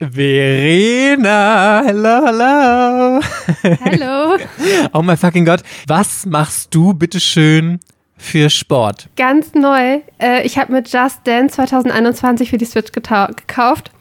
Verena, hello, hello. Hallo. oh mein fucking Gott, was machst du bitteschön für Sport? Ganz neu. Äh, ich habe mit Just Dance 2021 für die Switch gekauft.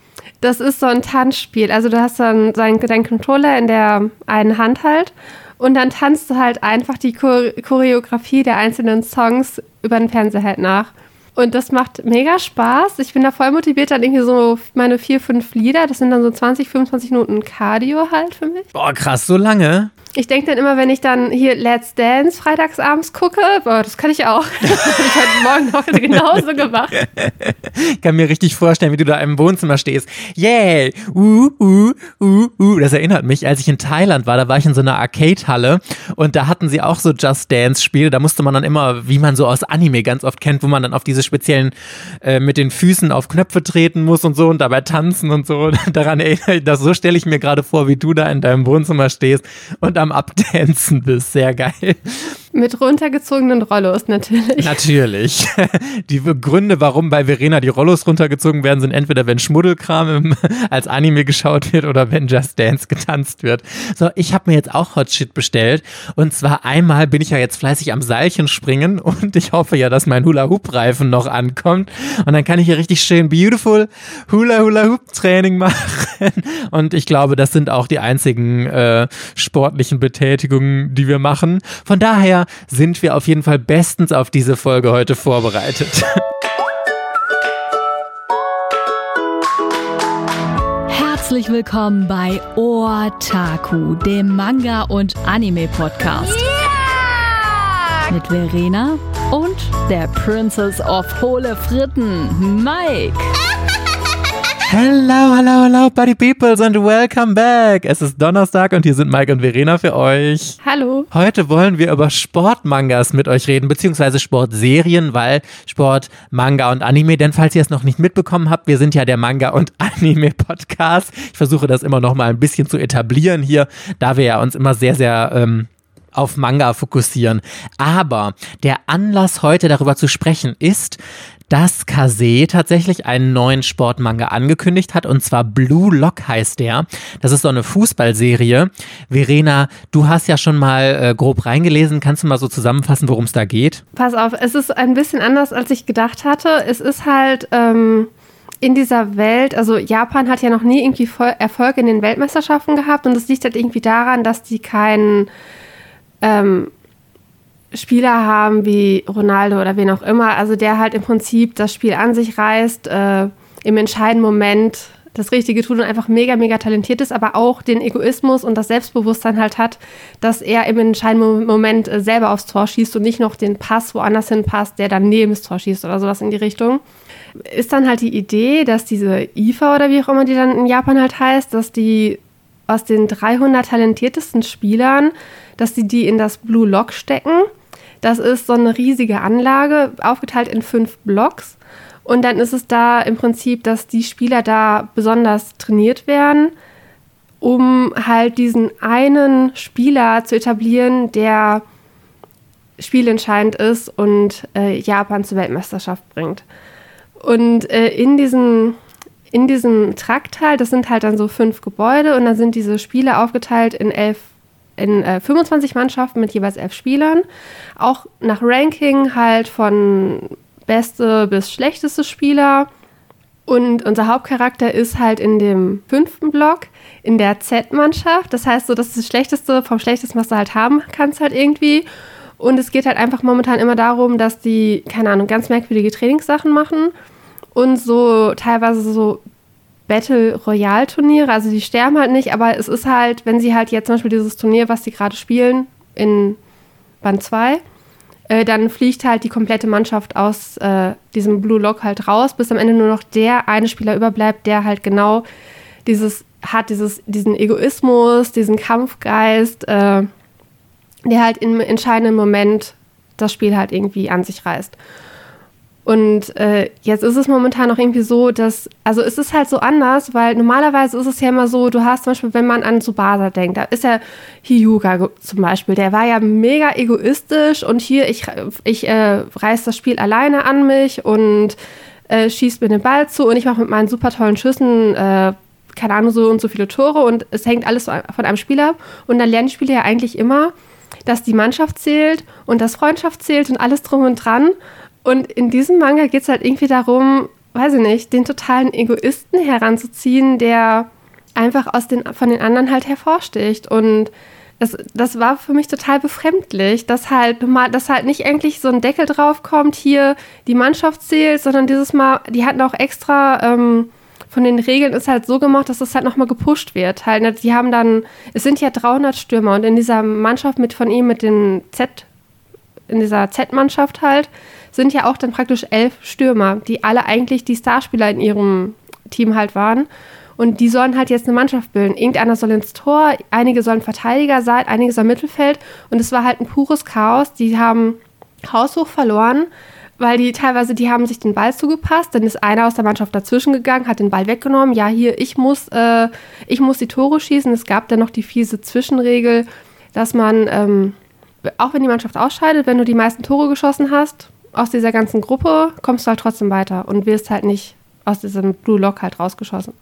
Das ist so ein Tanzspiel. Also du hast dann deinen, Controller in der einen Hand halt und dann tanzt du halt einfach die Choreografie der einzelnen Songs über den Fernseher halt nach. Und das macht mega Spaß. Ich bin da voll motiviert, dann irgendwie so meine vier, fünf Lieder. Das sind dann so 20, 25 Minuten Cardio halt für mich. Boah, krass, so lange? Ich denke dann immer, wenn ich dann hier Let's Dance freitagsabends gucke, boah, das kann ich auch. das habe ich heute Morgen noch genauso gemacht. Ich kann mir richtig vorstellen, wie du da im Wohnzimmer stehst. Yeah, uh, uh, uh, uh. Das erinnert mich, als ich in Thailand war, da war ich in so einer Arcade-Halle und da hatten sie auch so Just Dance-Spiele. Da musste man dann immer, wie man so aus Anime ganz oft kennt, wo man dann auf diese speziellen, äh, mit den Füßen auf Knöpfe treten muss und so und dabei tanzen und so. Daran erinnere ich das. So stelle ich mir gerade vor, wie du da in deinem Wohnzimmer stehst und am Abdancen bist. Sehr geil. Mit runtergezogenen Rollos natürlich. Natürlich. Die Gründe, warum bei Verena die Rollos runtergezogen werden, sind entweder, wenn Schmuddelkram im, als Anime geschaut wird oder wenn Just Dance getanzt wird. So, ich habe mir jetzt auch Hot Shit bestellt. Und zwar einmal bin ich ja jetzt fleißig am Seilchen springen und ich hoffe ja, dass mein Hula-Hoop-Reifen noch ankommt. Und dann kann ich hier richtig schön beautiful Hula-Hula-Hoop-Training machen. Und ich glaube, das sind auch die einzigen äh, sportlichen Betätigungen, die wir machen. Von daher sind wir auf jeden Fall bestens auf diese Folge heute vorbereitet. Herzlich willkommen bei Otaku, dem Manga- und Anime-Podcast. Yeah! Mit Verena und der Princess of Hohle Fritten, Mike. Hello, hello, hello, Buddy Peoples and welcome back. Es ist Donnerstag und hier sind Mike und Verena für euch. Hallo. Heute wollen wir über Sportmangas mit euch reden, beziehungsweise Sportserien, weil Sport, Manga und Anime, denn falls ihr es noch nicht mitbekommen habt, wir sind ja der Manga- und Anime-Podcast. Ich versuche das immer noch mal ein bisschen zu etablieren hier, da wir ja uns immer sehr, sehr ähm, auf Manga fokussieren. Aber der Anlass heute darüber zu sprechen ist, dass Kase tatsächlich einen neuen Sportmanga angekündigt hat und zwar Blue Lock heißt der. Das ist so eine Fußballserie. Verena, du hast ja schon mal äh, grob reingelesen. Kannst du mal so zusammenfassen, worum es da geht? Pass auf, es ist ein bisschen anders, als ich gedacht hatte. Es ist halt ähm, in dieser Welt, also Japan hat ja noch nie irgendwie Erfolg in den Weltmeisterschaften gehabt und es liegt halt irgendwie daran, dass die keinen ähm, Spieler haben wie Ronaldo oder wen auch immer, also der halt im Prinzip das Spiel an sich reißt, äh, im entscheidenden Moment das Richtige tut und einfach mega, mega talentiert ist, aber auch den Egoismus und das Selbstbewusstsein halt hat, dass er im entscheidenden Moment äh, selber aufs Tor schießt und nicht noch den Pass woanders hin passt, der dann neben das Tor schießt oder sowas in die Richtung. Ist dann halt die Idee, dass diese IFA oder wie auch immer die dann in Japan halt heißt, dass die aus den 300 talentiertesten Spielern, dass die die in das Blue Lock stecken das ist so eine riesige Anlage, aufgeteilt in fünf Blocks. Und dann ist es da im Prinzip, dass die Spieler da besonders trainiert werden, um halt diesen einen Spieler zu etablieren, der spielentscheidend ist und äh, Japan zur Weltmeisterschaft bringt. Und äh, in diesem in diesem Trakt das sind halt dann so fünf Gebäude und dann sind diese Spiele aufgeteilt in elf in äh, 25 Mannschaften mit jeweils elf Spielern. Auch nach Ranking halt von beste bis schlechteste Spieler. Und unser Hauptcharakter ist halt in dem fünften Block in der Z-Mannschaft. Das heißt, so das ist das Schlechteste vom Schlechtesten, was du halt haben kannst, halt irgendwie. Und es geht halt einfach momentan immer darum, dass die, keine Ahnung, ganz merkwürdige Trainingssachen machen und so teilweise so Battle Royale Turniere. Also die sterben halt nicht, aber es ist halt, wenn sie halt jetzt zum Beispiel dieses Turnier, was sie gerade spielen, in Band 2, äh, dann fliegt halt die komplette Mannschaft aus äh, diesem Blue Lock halt raus, bis am Ende nur noch der eine Spieler überbleibt, der halt genau dieses hat, dieses, diesen Egoismus, diesen Kampfgeist, äh, der halt im entscheidenden Moment das Spiel halt irgendwie an sich reißt. Und äh, jetzt ist es momentan auch irgendwie so, dass, also es ist halt so anders, weil normalerweise ist es ja immer so, du hast zum Beispiel, wenn man an Tsubasa denkt, da ist ja Hyuga zum Beispiel, der war ja mega egoistisch und hier, ich, ich äh, reiß das Spiel alleine an mich und äh, schießt mir den Ball zu und ich mache mit meinen super tollen Schüssen, äh, keine Ahnung, so und so viele Tore und es hängt alles von einem Spieler ab. Und dann lernen die Spieler ja eigentlich immer, dass die Mannschaft zählt und dass Freundschaft zählt und alles drum und dran. Und in diesem Manga geht es halt irgendwie darum, weiß ich nicht, den totalen Egoisten heranzuziehen, der einfach aus den, von den anderen halt hervorsticht. Und das, das war für mich total befremdlich, dass halt, dass halt nicht eigentlich so ein Deckel drauf kommt, hier die Mannschaft zählt, sondern dieses Mal, die hatten auch extra ähm, von den Regeln ist halt so gemacht, dass das halt nochmal gepusht wird. Halt, ne, die haben dann, es sind ja 300 Stürmer und in dieser Mannschaft mit von ihm, mit den Z, in dieser Z-Mannschaft halt, sind ja auch dann praktisch elf Stürmer, die alle eigentlich die Starspieler in ihrem Team halt waren. Und die sollen halt jetzt eine Mannschaft bilden. Irgendeiner soll ins Tor, einige sollen Verteidiger sein, einige sollen Mittelfeld. Und es war halt ein pures Chaos. Die haben haushoch verloren, weil die teilweise, die haben sich den Ball zugepasst. Dann ist einer aus der Mannschaft dazwischen gegangen, hat den Ball weggenommen. Ja, hier, ich muss, äh, ich muss die Tore schießen. Es gab dann noch die fiese Zwischenregel, dass man, ähm, auch wenn die Mannschaft ausscheidet, wenn du die meisten Tore geschossen hast, aus dieser ganzen Gruppe kommst du halt trotzdem weiter und wirst halt nicht aus diesem Blue Lock halt rausgeschossen.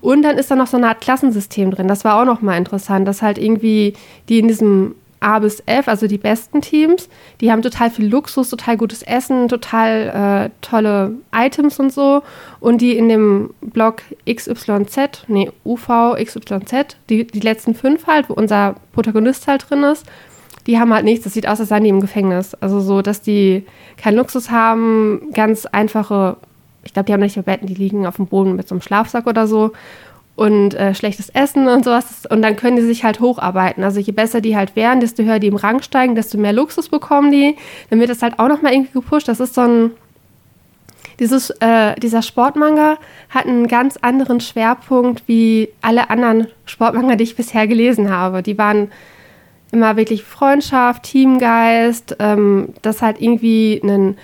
Und dann ist da noch so eine Art Klassensystem drin. Das war auch noch mal interessant, dass halt irgendwie die in diesem A bis F, also die besten Teams, die haben total viel Luxus, total gutes Essen, total äh, tolle Items und so. Und die in dem Block XYZ, nee, UV, XYZ, die, die letzten fünf halt, wo unser Protagonist halt drin ist, die haben halt nichts. Das sieht aus, als seien die im Gefängnis. Also so, dass die keinen Luxus haben, ganz einfache, ich glaube, die haben nicht mehr Betten, die liegen auf dem Boden mit so einem Schlafsack oder so und äh, schlechtes Essen und sowas. Und dann können die sich halt hocharbeiten. Also je besser die halt wären, desto höher die im Rang steigen, desto mehr Luxus bekommen die. Dann wird das halt auch nochmal irgendwie gepusht. Das ist so ein. Dieses, äh, dieser Sportmanga hat einen ganz anderen Schwerpunkt wie alle anderen Sportmanga, die ich bisher gelesen habe. Die waren immer wirklich Freundschaft, Teamgeist, ähm, dass halt irgendwie ein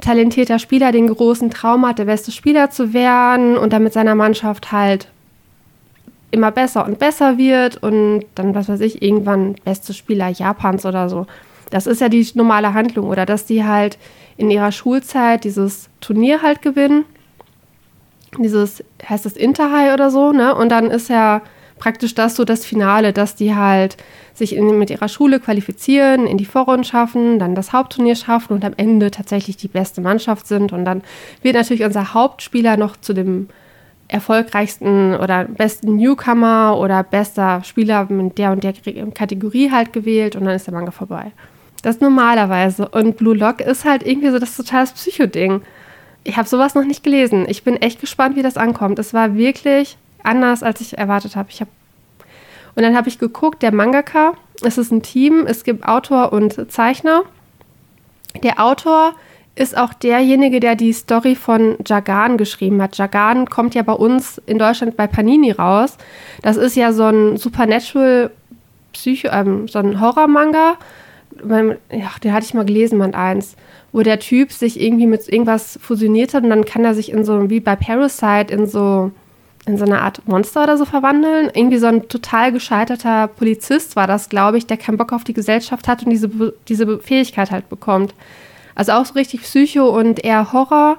talentierter Spieler den großen Traum hat, der beste Spieler zu werden und dann mit seiner Mannschaft halt immer besser und besser wird und dann, was weiß ich, irgendwann beste Spieler Japans oder so. Das ist ja die normale Handlung oder dass die halt in ihrer Schulzeit dieses Turnier halt gewinnen. Dieses, heißt das Interhigh oder so, ne? Und dann ist ja praktisch das so das Finale, dass die halt sich in, mit ihrer Schule qualifizieren, in die Vorrunde schaffen, dann das Hauptturnier schaffen und am Ende tatsächlich die beste Mannschaft sind. Und dann wird natürlich unser Hauptspieler noch zu dem erfolgreichsten oder besten Newcomer oder bester Spieler in der und der Kategorie halt gewählt und dann ist der Manga vorbei. Das normalerweise. Und Blue Lock ist halt irgendwie so das totales Psycho-Ding. Ich habe sowas noch nicht gelesen. Ich bin echt gespannt, wie das ankommt. Es war wirklich anders, als ich erwartet habe. Ich habe und dann habe ich geguckt, der Mangaka, es ist ein Team, es gibt Autor und Zeichner. Der Autor ist auch derjenige, der die Story von Jagan geschrieben hat. Jagan kommt ja bei uns in Deutschland bei Panini raus. Das ist ja so ein Supernatural Psycho, ähm, so ein Horror-Manga. Ja, den hatte ich mal gelesen, Band 1, wo der Typ sich irgendwie mit irgendwas fusioniert hat und dann kann er sich in so, wie bei Parasite, in so in so eine Art Monster oder so verwandeln. Irgendwie so ein total gescheiterter Polizist war das, glaube ich, der keinen Bock auf die Gesellschaft hat und diese, diese Fähigkeit halt bekommt. Also auch so richtig Psycho und eher Horror.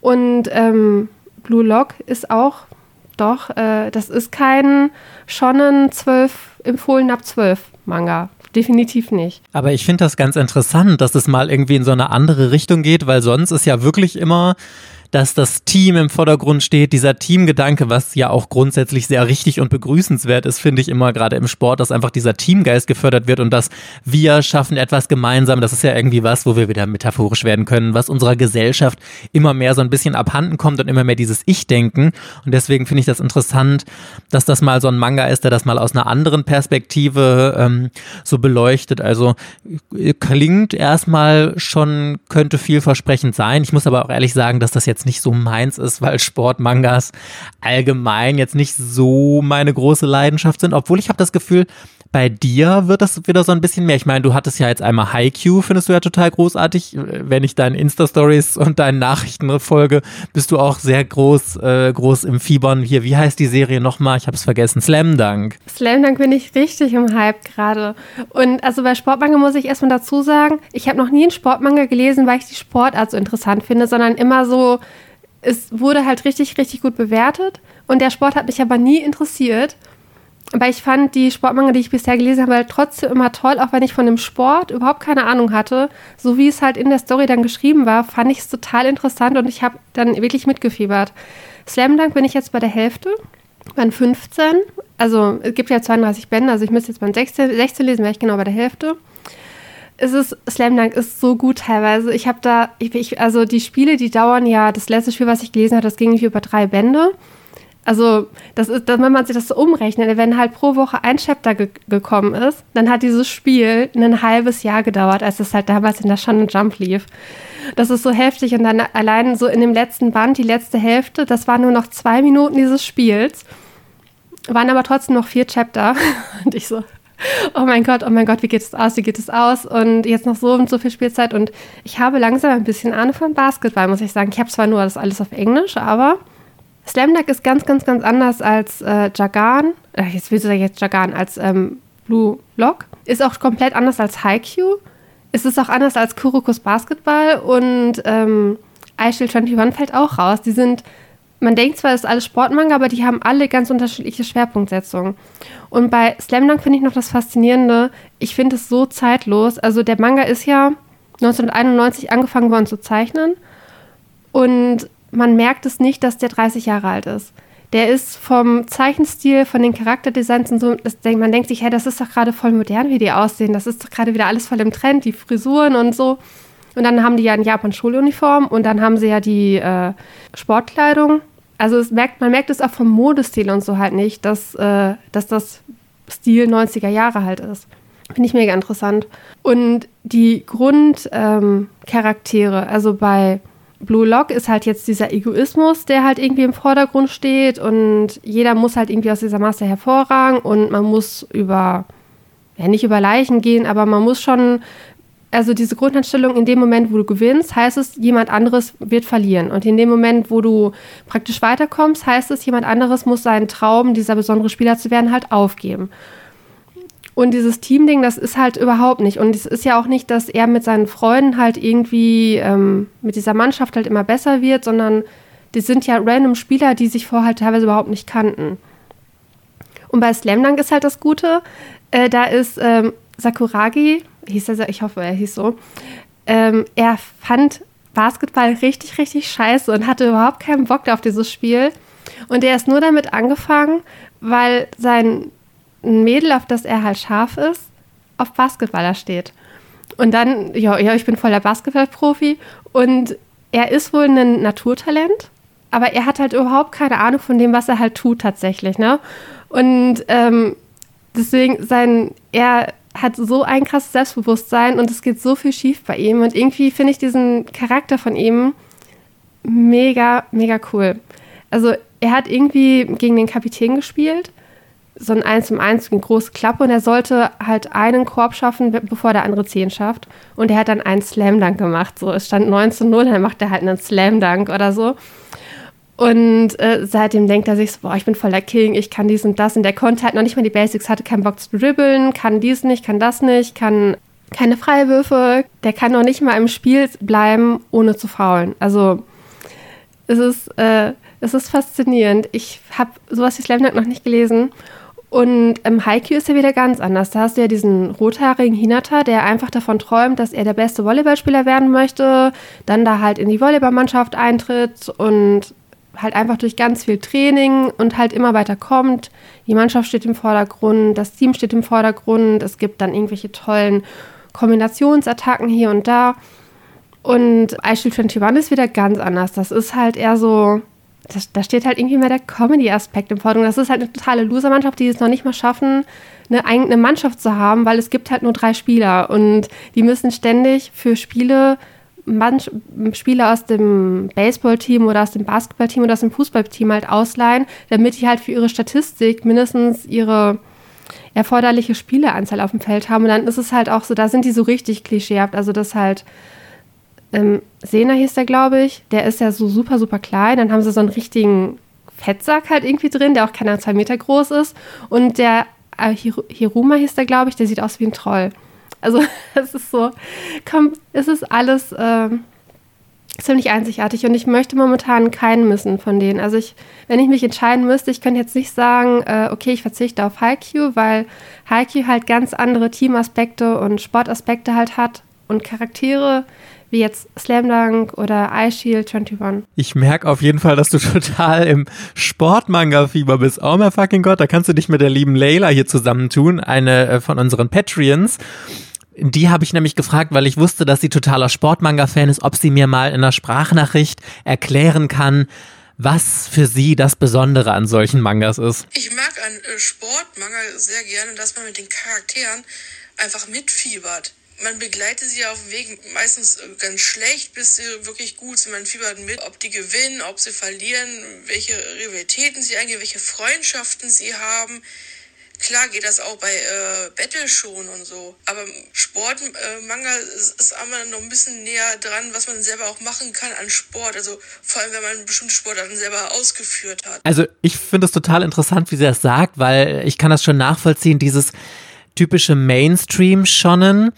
Und ähm, Blue Lock ist auch, doch, äh, das ist kein Shonen 12, empfohlen ab 12 Manga definitiv nicht. Aber ich finde das ganz interessant, dass es mal irgendwie in so eine andere Richtung geht, weil sonst ist ja wirklich immer dass das Team im Vordergrund steht, dieser Teamgedanke, was ja auch grundsätzlich sehr richtig und begrüßenswert ist, finde ich immer gerade im Sport, dass einfach dieser Teamgeist gefördert wird und dass wir schaffen etwas gemeinsam. Das ist ja irgendwie was, wo wir wieder metaphorisch werden können, was unserer Gesellschaft immer mehr so ein bisschen abhanden kommt und immer mehr dieses Ich-Denken. Und deswegen finde ich das interessant, dass das mal so ein Manga ist, der das mal aus einer anderen Perspektive ähm, so beleuchtet. Also klingt erstmal schon, könnte vielversprechend sein. Ich muss aber auch ehrlich sagen, dass das jetzt jetzt nicht so meins ist, weil Sportmangas allgemein jetzt nicht so meine große Leidenschaft sind. Obwohl ich habe das Gefühl, bei dir wird das wieder so ein bisschen mehr. Ich meine, du hattest ja jetzt einmal Haiku, findest du ja total großartig. Wenn ich deinen Insta-Stories und deinen Nachrichten folge, bist du auch sehr groß, äh, groß im Fiebern. Hier, wie heißt die Serie nochmal? Ich habe es vergessen. Slam Dunk. Slam Dunk bin ich richtig im Hype gerade. Und also bei Sportmanga muss ich erstmal dazu sagen, ich habe noch nie einen Sportmanga gelesen, weil ich die Sportart so interessant finde, sondern immer so es wurde halt richtig, richtig gut bewertet. Und der Sport hat mich aber nie interessiert. Aber ich fand die Sportmanga, die ich bisher gelesen habe, halt trotzdem immer toll, auch wenn ich von dem Sport überhaupt keine Ahnung hatte. So wie es halt in der Story dann geschrieben war, fand ich es total interessant und ich habe dann wirklich mitgefiebert. Slam Dunk bin ich jetzt bei der Hälfte, bei 15. Also es gibt ja 32 Bände, also ich müsste jetzt beim 16, 16 lesen, wäre ich genau bei der Hälfte. Es ist, Slam Dunk ist so gut teilweise. Ich habe da, ich, ich, also die Spiele, die dauern ja, das letzte Spiel, was ich gelesen habe, das ging über drei Bände. Also, das ist, wenn man sich das so umrechnet, wenn halt pro Woche ein Chapter ge gekommen ist, dann hat dieses Spiel ein halbes Jahr gedauert, als es halt damals in der Shonen Jump lief. Das ist so heftig und dann allein so in dem letzten Band, die letzte Hälfte, das waren nur noch zwei Minuten dieses Spiels, waren aber trotzdem noch vier Chapter. Und ich so, oh mein Gott, oh mein Gott, wie geht es aus, wie geht es aus? Und jetzt noch so und so viel Spielzeit und ich habe langsam ein bisschen Ahnung von Basketball, muss ich sagen. Ich habe zwar nur das alles auf Englisch, aber Slam Dunk ist ganz, ganz, ganz anders als äh, Jagan. Äh, jetzt willst du sagen jetzt Jagan, als ähm, Blue Lock. Ist auch komplett anders als Haikyuu. Es ist auch anders als Kurokus Basketball und ähm, iShield 21 fällt auch raus. Die sind, man denkt zwar, es ist alles Sportmanga, aber die haben alle ganz unterschiedliche Schwerpunktsetzungen. Und bei Slam Dunk finde ich noch das Faszinierende, ich finde es so zeitlos. Also der Manga ist ja 1991 angefangen worden zu zeichnen und man merkt es nicht, dass der 30 Jahre alt ist. Der ist vom Zeichenstil, von den Charakterdesigns und so, das, man denkt sich, hey, das ist doch gerade voll modern, wie die aussehen. Das ist doch gerade wieder alles voll im Trend, die Frisuren und so. Und dann haben die ja in Japan Schuluniform und dann haben sie ja die äh, Sportkleidung. Also merkt, man merkt es auch vom Modestil und so halt nicht, dass, äh, dass das Stil 90er Jahre halt ist. Finde ich mega interessant. Und die Grundcharaktere, ähm, also bei Blue Lock ist halt jetzt dieser Egoismus, der halt irgendwie im Vordergrund steht und jeder muss halt irgendwie aus dieser Masse hervorragen und man muss über, ja nicht über Leichen gehen, aber man muss schon, also diese Grundeinstellung, in dem Moment, wo du gewinnst, heißt es, jemand anderes wird verlieren. Und in dem Moment, wo du praktisch weiterkommst, heißt es, jemand anderes muss seinen Traum, dieser besondere Spieler zu werden, halt aufgeben. Und dieses Team-Ding, das ist halt überhaupt nicht. Und es ist ja auch nicht, dass er mit seinen Freunden halt irgendwie ähm, mit dieser Mannschaft halt immer besser wird, sondern die sind ja random Spieler, die sich vorher halt teilweise überhaupt nicht kannten. Und bei Slam Dunk ist halt das Gute, äh, da ist ähm, Sakuragi, hieß er, ich hoffe, er hieß so, ähm, er fand Basketball richtig, richtig scheiße und hatte überhaupt keinen Bock auf dieses Spiel. Und er ist nur damit angefangen, weil sein ein Mädel, auf das er halt scharf ist, auf Basketballer steht. Und dann, ja, ja, ich bin voller Basketballprofi und er ist wohl ein Naturtalent, aber er hat halt überhaupt keine Ahnung von dem, was er halt tut tatsächlich, ne? Und ähm, deswegen sein, er hat so ein krasses Selbstbewusstsein und es geht so viel schief bei ihm und irgendwie finde ich diesen Charakter von ihm mega, mega cool. Also er hat irgendwie gegen den Kapitän gespielt so ein 1 zum 1, eine große Klappe und er sollte halt einen Korb schaffen, bevor der andere 10 schafft. Und er hat dann einen Slam Dunk gemacht. So, es stand 9 zu 0, dann macht er halt einen Slam Dunk oder so. Und äh, seitdem denkt er sich so, boah, ich bin voll der King, ich kann dies und das. Und der konnte halt noch nicht mal die Basics, hatte keinen Bock zu dribbeln, kann dies nicht, kann das nicht, kann keine Freiwürfe. Der kann noch nicht mal im Spiel bleiben, ohne zu faulen. Also es ist, äh, es ist faszinierend. Ich habe sowas wie Slam noch nicht gelesen. Und im Haikyuu ist er wieder ganz anders. Da hast du ja diesen rothaarigen Hinata, der einfach davon träumt, dass er der beste Volleyballspieler werden möchte, dann da halt in die Volleyballmannschaft eintritt und halt einfach durch ganz viel Training und halt immer weiter kommt. Die Mannschaft steht im Vordergrund, das Team steht im Vordergrund, es gibt dann irgendwelche tollen Kombinationsattacken hier und da. Und Aishil 21 ist wieder ganz anders. Das ist halt eher so, da steht halt irgendwie mehr der Comedy-Aspekt im Vordergrund. Das ist halt eine totale Loser-Mannschaft, die es noch nicht mal schaffen, eine eigene Mannschaft zu haben, weil es gibt halt nur drei Spieler und die müssen ständig für Spiele Manch Spieler aus dem Baseballteam oder aus dem Basketballteam oder aus dem Fußballteam halt ausleihen, damit die halt für ihre Statistik mindestens ihre erforderliche Spieleanzahl auf dem Feld haben. Und dann ist es halt auch so, da sind die so richtig klischeehaft. Also das halt ähm, Sena hieß der, glaube ich. Der ist ja so super, super klein. Dann haben sie so einen richtigen Fettsack halt irgendwie drin, der auch keine zwei Meter groß ist. Und der äh, Hir Hiruma hieß der, glaube ich, der sieht aus wie ein Troll. Also es ist so, komm, es ist alles, äh, ziemlich einzigartig und ich möchte momentan keinen missen von denen. Also ich, wenn ich mich entscheiden müsste, ich könnte jetzt nicht sagen, äh, okay, ich verzichte auf Haikyuu, weil Haikyuu halt ganz andere Teamaspekte und Sportaspekte halt hat und Charaktere, wie jetzt Slam Dunk oder Ice Shield 21. Ich merke auf jeden Fall, dass du total im Sportmanga-Fieber bist. Oh mein fucking Gott, da kannst du dich mit der lieben Layla hier zusammentun, eine äh, von unseren Patreons. Die habe ich nämlich gefragt, weil ich wusste, dass sie totaler Sportmanga-Fan ist, ob sie mir mal in einer Sprachnachricht erklären kann, was für sie das Besondere an solchen Mangas ist. Ich mag an äh, Sportmanga sehr gerne, dass man mit den Charakteren einfach mitfiebert man begleitet sie auf dem Weg meistens äh, ganz schlecht bis sie wirklich gut sind. Man fiebert mit, ob die gewinnen, ob sie verlieren, welche Rivalitäten sie eingehen, welche Freundschaften sie haben. Klar geht das auch bei äh, Battle schon und so. Aber Sportmanga äh, ist einmal noch ein bisschen näher dran, was man selber auch machen kann an Sport. Also vor allem, wenn man bestimmte Sportarten selber ausgeführt hat. Also ich finde es total interessant, wie sie das sagt, weil ich kann das schon nachvollziehen, dieses typische Mainstream-Shonen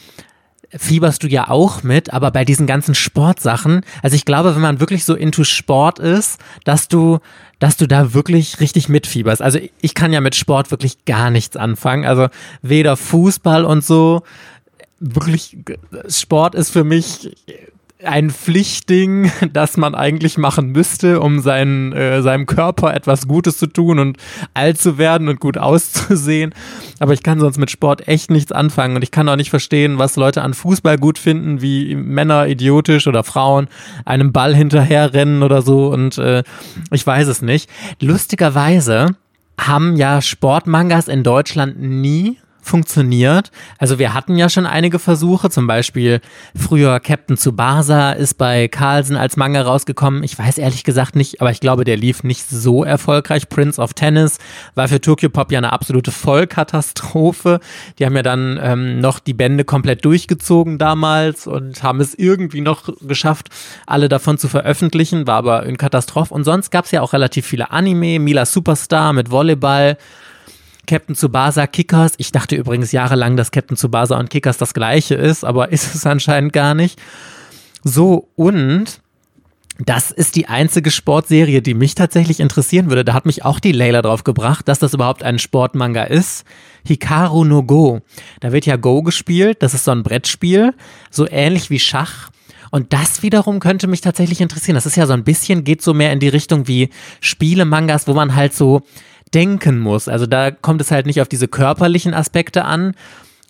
fieberst du ja auch mit, aber bei diesen ganzen Sportsachen, also ich glaube, wenn man wirklich so into Sport ist, dass du, dass du da wirklich richtig mitfieberst. Also ich kann ja mit Sport wirklich gar nichts anfangen. Also weder Fußball und so. Wirklich, Sport ist für mich ein Pflichtding, das man eigentlich machen müsste, um seinen, äh, seinem Körper etwas Gutes zu tun und alt zu werden und gut auszusehen. Aber ich kann sonst mit Sport echt nichts anfangen und ich kann auch nicht verstehen, was Leute an Fußball gut finden, wie Männer idiotisch oder Frauen einem Ball hinterherrennen oder so und äh, ich weiß es nicht. Lustigerweise haben ja Sportmangas in Deutschland nie funktioniert. Also wir hatten ja schon einige Versuche, zum Beispiel früher Captain Tsubasa ist bei Carlsen als Manga rausgekommen. Ich weiß ehrlich gesagt nicht, aber ich glaube, der lief nicht so erfolgreich. Prince of Tennis war für Tokyo Pop ja eine absolute Vollkatastrophe. Die haben ja dann ähm, noch die Bände komplett durchgezogen damals und haben es irgendwie noch geschafft, alle davon zu veröffentlichen, war aber ein Katastrophe. Und sonst gab es ja auch relativ viele Anime, Mila Superstar mit Volleyball. Captain Tsubasa Kickers. Ich dachte übrigens jahrelang, dass Captain Tsubasa und Kickers das gleiche ist, aber ist es anscheinend gar nicht. So, und das ist die einzige Sportserie, die mich tatsächlich interessieren würde. Da hat mich auch die Layla drauf gebracht, dass das überhaupt ein Sportmanga ist. Hikaru no Go. Da wird ja Go gespielt. Das ist so ein Brettspiel. So ähnlich wie Schach. Und das wiederum könnte mich tatsächlich interessieren. Das ist ja so ein bisschen, geht so mehr in die Richtung wie Spielemangas, wo man halt so denken muss. Also da kommt es halt nicht auf diese körperlichen Aspekte an,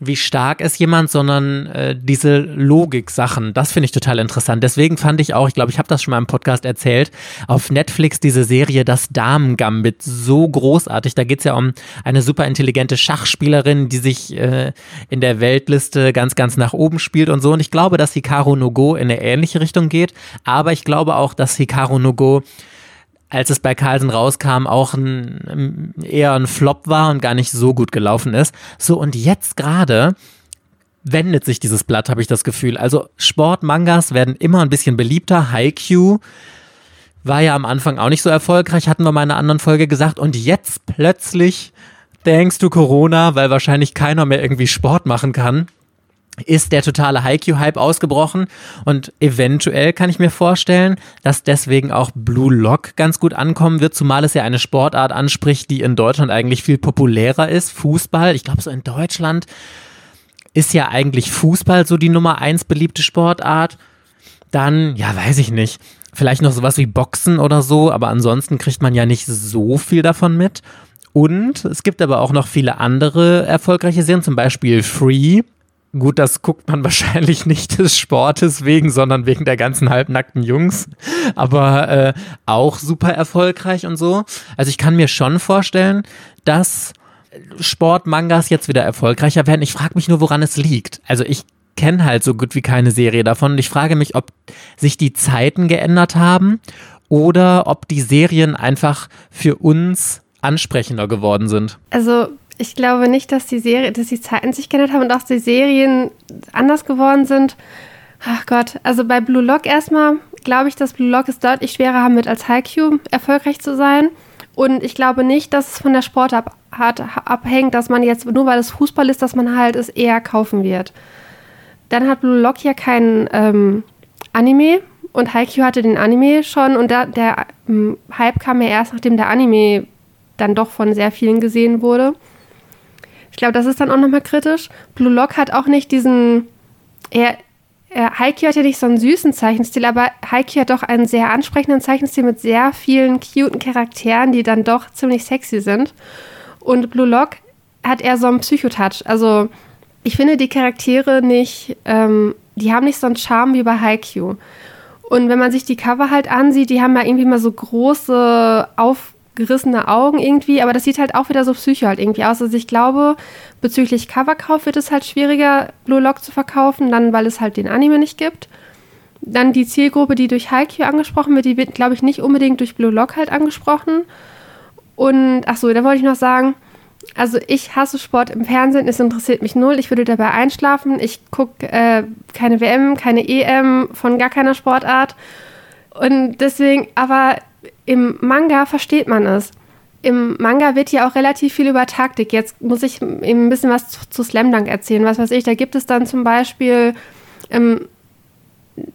wie stark ist jemand, sondern äh, diese Logik-Sachen. Das finde ich total interessant. Deswegen fand ich auch, ich glaube, ich habe das schon mal im Podcast erzählt, auf Netflix diese Serie Das Damen-Gambit so großartig. Da geht es ja um eine super intelligente Schachspielerin, die sich äh, in der Weltliste ganz, ganz nach oben spielt und so. Und ich glaube, dass Hikaru no Go in eine ähnliche Richtung geht. Aber ich glaube auch, dass Hikaru no Go als es bei Carlsen rauskam, auch ein, eher ein Flop war und gar nicht so gut gelaufen ist. So, und jetzt gerade wendet sich dieses Blatt, habe ich das Gefühl. Also Sportmangas werden immer ein bisschen beliebter. Haikyuu war ja am Anfang auch nicht so erfolgreich, hatten wir mal in einer anderen Folge gesagt. Und jetzt plötzlich, denkst du Corona, weil wahrscheinlich keiner mehr irgendwie Sport machen kann, ist der totale Haikyuu-Hype ausgebrochen und eventuell kann ich mir vorstellen, dass deswegen auch Blue Lock ganz gut ankommen wird, zumal es ja eine Sportart anspricht, die in Deutschland eigentlich viel populärer ist, Fußball. Ich glaube, so in Deutschland ist ja eigentlich Fußball so die Nummer eins beliebte Sportart. Dann, ja, weiß ich nicht, vielleicht noch sowas wie Boxen oder so, aber ansonsten kriegt man ja nicht so viel davon mit. Und es gibt aber auch noch viele andere erfolgreiche Serien, zum Beispiel Free, Gut, das guckt man wahrscheinlich nicht des Sportes wegen, sondern wegen der ganzen halbnackten Jungs. Aber äh, auch super erfolgreich und so. Also ich kann mir schon vorstellen, dass Sportmangas jetzt wieder erfolgreicher werden. Ich frage mich nur, woran es liegt. Also ich kenne halt so gut wie keine Serie davon und ich frage mich, ob sich die Zeiten geändert haben oder ob die Serien einfach für uns ansprechender geworden sind. Also ich glaube nicht, dass die Serie, dass die Zeiten sich geändert haben und auch die Serien anders geworden sind. Ach Gott, also bei Blue Lock erstmal glaube ich, dass Blue Lock es deutlich schwerer haben wird, als Haikyuu erfolgreich zu sein. Und ich glaube nicht, dass es von der Sportart abhängt, dass man jetzt, nur weil es Fußball ist, dass man halt es eher kaufen wird. Dann hat Blue Lock ja kein ähm, Anime und Haikyuu hatte den Anime schon und da, der ähm, Hype kam ja erst, nachdem der Anime dann doch von sehr vielen gesehen wurde. Ich glaube, das ist dann auch nochmal kritisch. Blue Lock hat auch nicht diesen. Er, er, Haikyuu hat ja nicht so einen süßen Zeichenstil, aber Haikyuu hat doch einen sehr ansprechenden Zeichenstil mit sehr vielen cuten Charakteren, die dann doch ziemlich sexy sind. Und Blue Lock hat eher so einen Psychotouch. Also, ich finde die Charaktere nicht. Ähm, die haben nicht so einen Charme wie bei Haikyuu. Und wenn man sich die Cover halt ansieht, die haben ja irgendwie mal so große, aufgerissene Augen irgendwie, aber das sieht halt auch wieder so psycho halt irgendwie aus. Also ich glaube, bezüglich Coverkauf wird es halt schwieriger, Blue Lock zu verkaufen, dann weil es halt den Anime nicht gibt. Dann die Zielgruppe, die durch Haikyuu angesprochen wird, die wird, glaube ich, nicht unbedingt durch Blue Lock halt angesprochen. Und, ach so, da wollte ich noch sagen, also ich hasse Sport im Fernsehen, es interessiert mich null. Ich würde dabei einschlafen. Ich gucke äh, keine WM, keine EM von gar keiner Sportart. Und deswegen, aber im Manga versteht man es. Im Manga wird ja auch relativ viel über Taktik. Jetzt muss ich eben ein bisschen was zu, zu Slam Dunk erzählen. Was weiß ich, da gibt es dann zum Beispiel ähm,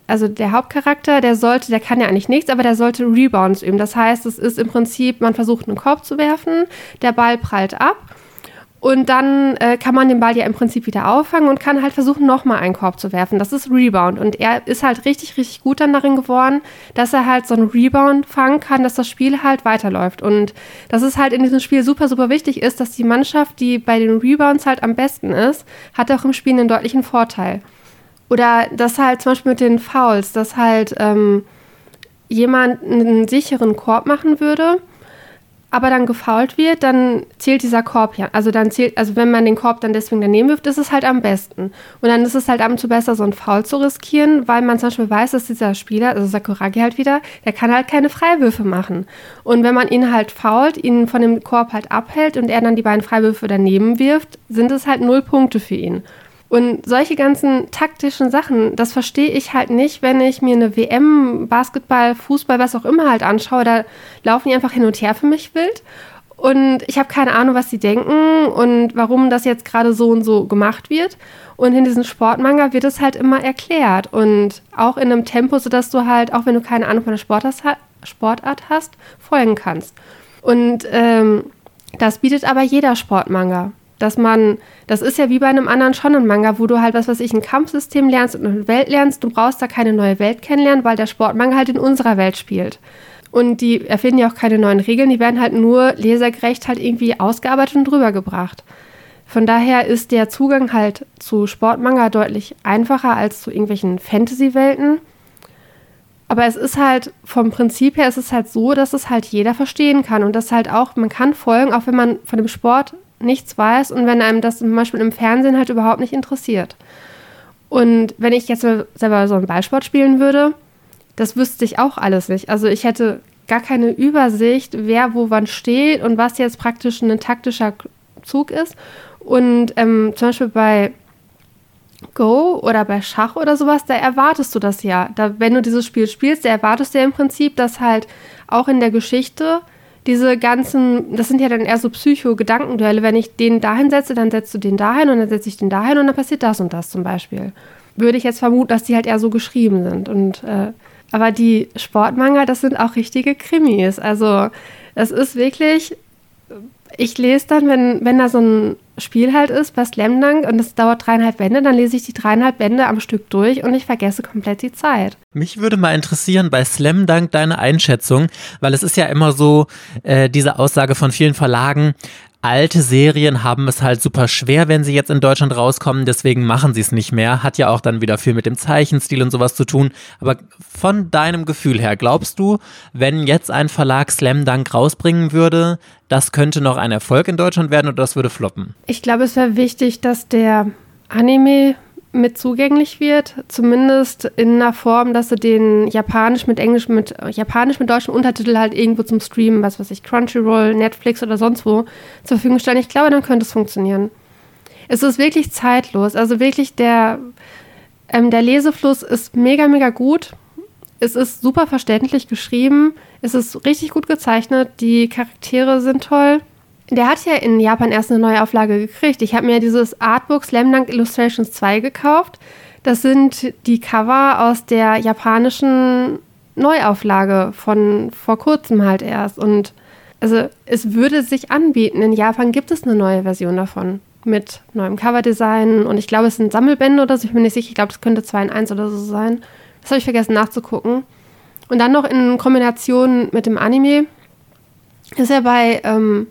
also der Hauptcharakter, der sollte, der kann ja eigentlich nichts, aber der sollte Rebounds üben. Das heißt, es ist im Prinzip, man versucht einen Korb zu werfen, der Ball prallt ab und dann äh, kann man den Ball ja im Prinzip wieder auffangen und kann halt versuchen, nochmal einen Korb zu werfen. Das ist Rebound. Und er ist halt richtig, richtig gut dann darin geworden, dass er halt so einen Rebound fangen kann, dass das Spiel halt weiterläuft. Und dass es halt in diesem Spiel super, super wichtig ist, dass die Mannschaft, die bei den Rebounds halt am besten ist, hat auch im Spiel einen deutlichen Vorteil. Oder das halt zum Beispiel mit den Fouls, dass halt ähm, jemand einen sicheren Korb machen würde, aber dann gefault wird, dann zählt dieser Korb ja. Also dann zählt, also wenn man den Korb dann deswegen daneben wirft, ist es halt am besten. Und dann ist es halt ab und zu besser, so einen Foul zu riskieren, weil man zum Beispiel weiß, dass dieser Spieler, also Sakuragi halt wieder, der kann halt keine Freiwürfe machen. Und wenn man ihn halt fault, ihn von dem Korb halt abhält und er dann die beiden Freiwürfe daneben wirft, sind es halt null Punkte für ihn. Und solche ganzen taktischen Sachen, das verstehe ich halt nicht, wenn ich mir eine WM, Basketball, Fußball, was auch immer halt anschaue. Da laufen die einfach hin und her für mich wild. Und ich habe keine Ahnung, was sie denken und warum das jetzt gerade so und so gemacht wird. Und in diesem Sportmanga wird es halt immer erklärt. Und auch in einem Tempo, sodass du halt, auch wenn du keine Ahnung von der Sportart hast, folgen kannst. Und ähm, das bietet aber jeder Sportmanga dass man, das ist ja wie bei einem anderen Shonen-Manga, wo du halt, was weiß ich, ein Kampfsystem lernst und eine Welt lernst. Du brauchst da keine neue Welt kennenlernen, weil der Sportmanga halt in unserer Welt spielt. Und die erfinden ja auch keine neuen Regeln, die werden halt nur lesergerecht halt irgendwie ausgearbeitet und drüber gebracht. Von daher ist der Zugang halt zu Sportmanga deutlich einfacher als zu irgendwelchen Fantasy-Welten. Aber es ist halt vom Prinzip her, es ist halt so, dass es halt jeder verstehen kann und das halt auch, man kann folgen, auch wenn man von dem Sport nichts weiß und wenn einem das zum Beispiel im Fernsehen halt überhaupt nicht interessiert. Und wenn ich jetzt selber so einen Ballsport spielen würde, das wüsste ich auch alles nicht. Also ich hätte gar keine Übersicht, wer wo wann steht und was jetzt praktisch ein taktischer Zug ist. Und ähm, zum Beispiel bei Go oder bei Schach oder sowas, da erwartest du das ja. Da, wenn du dieses Spiel spielst, da erwartest du ja im Prinzip, dass halt auch in der Geschichte diese ganzen, das sind ja dann eher so Psycho-Gedankenduelle. Wenn ich den dahin setze, dann setzt du den dahin und dann setze ich den dahin und dann passiert das und das zum Beispiel. Würde ich jetzt vermuten, dass die halt eher so geschrieben sind. Und, äh, aber die Sportmanga, das sind auch richtige Krimis. Also, das ist wirklich, ich lese dann, wenn, wenn da so ein Spiel halt ist bei Slam Dunk und es dauert dreieinhalb Bände, dann lese ich die dreieinhalb Bände am Stück durch und ich vergesse komplett die Zeit. Mich würde mal interessieren bei Slam Dunk deine Einschätzung, weil es ist ja immer so äh, diese Aussage von vielen Verlagen, alte Serien haben es halt super schwer, wenn sie jetzt in Deutschland rauskommen, deswegen machen sie es nicht mehr. Hat ja auch dann wieder viel mit dem Zeichenstil und sowas zu tun. Aber von deinem Gefühl her, glaubst du, wenn jetzt ein Verlag Slam Dunk rausbringen würde, das könnte noch ein Erfolg in Deutschland werden oder das würde floppen? Ich glaube, es wäre wichtig, dass der Anime mit zugänglich wird, zumindest in einer Form, dass sie den Japanisch mit Englisch mit Japanisch mit deutschem Untertitel halt irgendwo zum Streamen, was weiß ich, Crunchyroll, Netflix oder sonst wo zur Verfügung stellen. Ich glaube, dann könnte es funktionieren. Es ist wirklich zeitlos, also wirklich der ähm, der Lesefluss ist mega mega gut. Es ist super verständlich geschrieben, es ist richtig gut gezeichnet, die Charaktere sind toll. Der hat ja in Japan erst eine neue Auflage gekriegt. Ich habe mir dieses Artbook Slam Dunk Illustrations 2 gekauft. Das sind die Cover aus der japanischen Neuauflage von vor kurzem halt erst. Und also es würde sich anbieten. In Japan gibt es eine neue Version davon mit neuem Coverdesign und ich glaube, es sind Sammelbände oder so. Ich bin nicht sicher. Ich glaube, es könnte 2 in 1 oder so sein. Das habe ich vergessen nachzugucken. Und dann noch in Kombination mit dem Anime ist ja bei, ähm,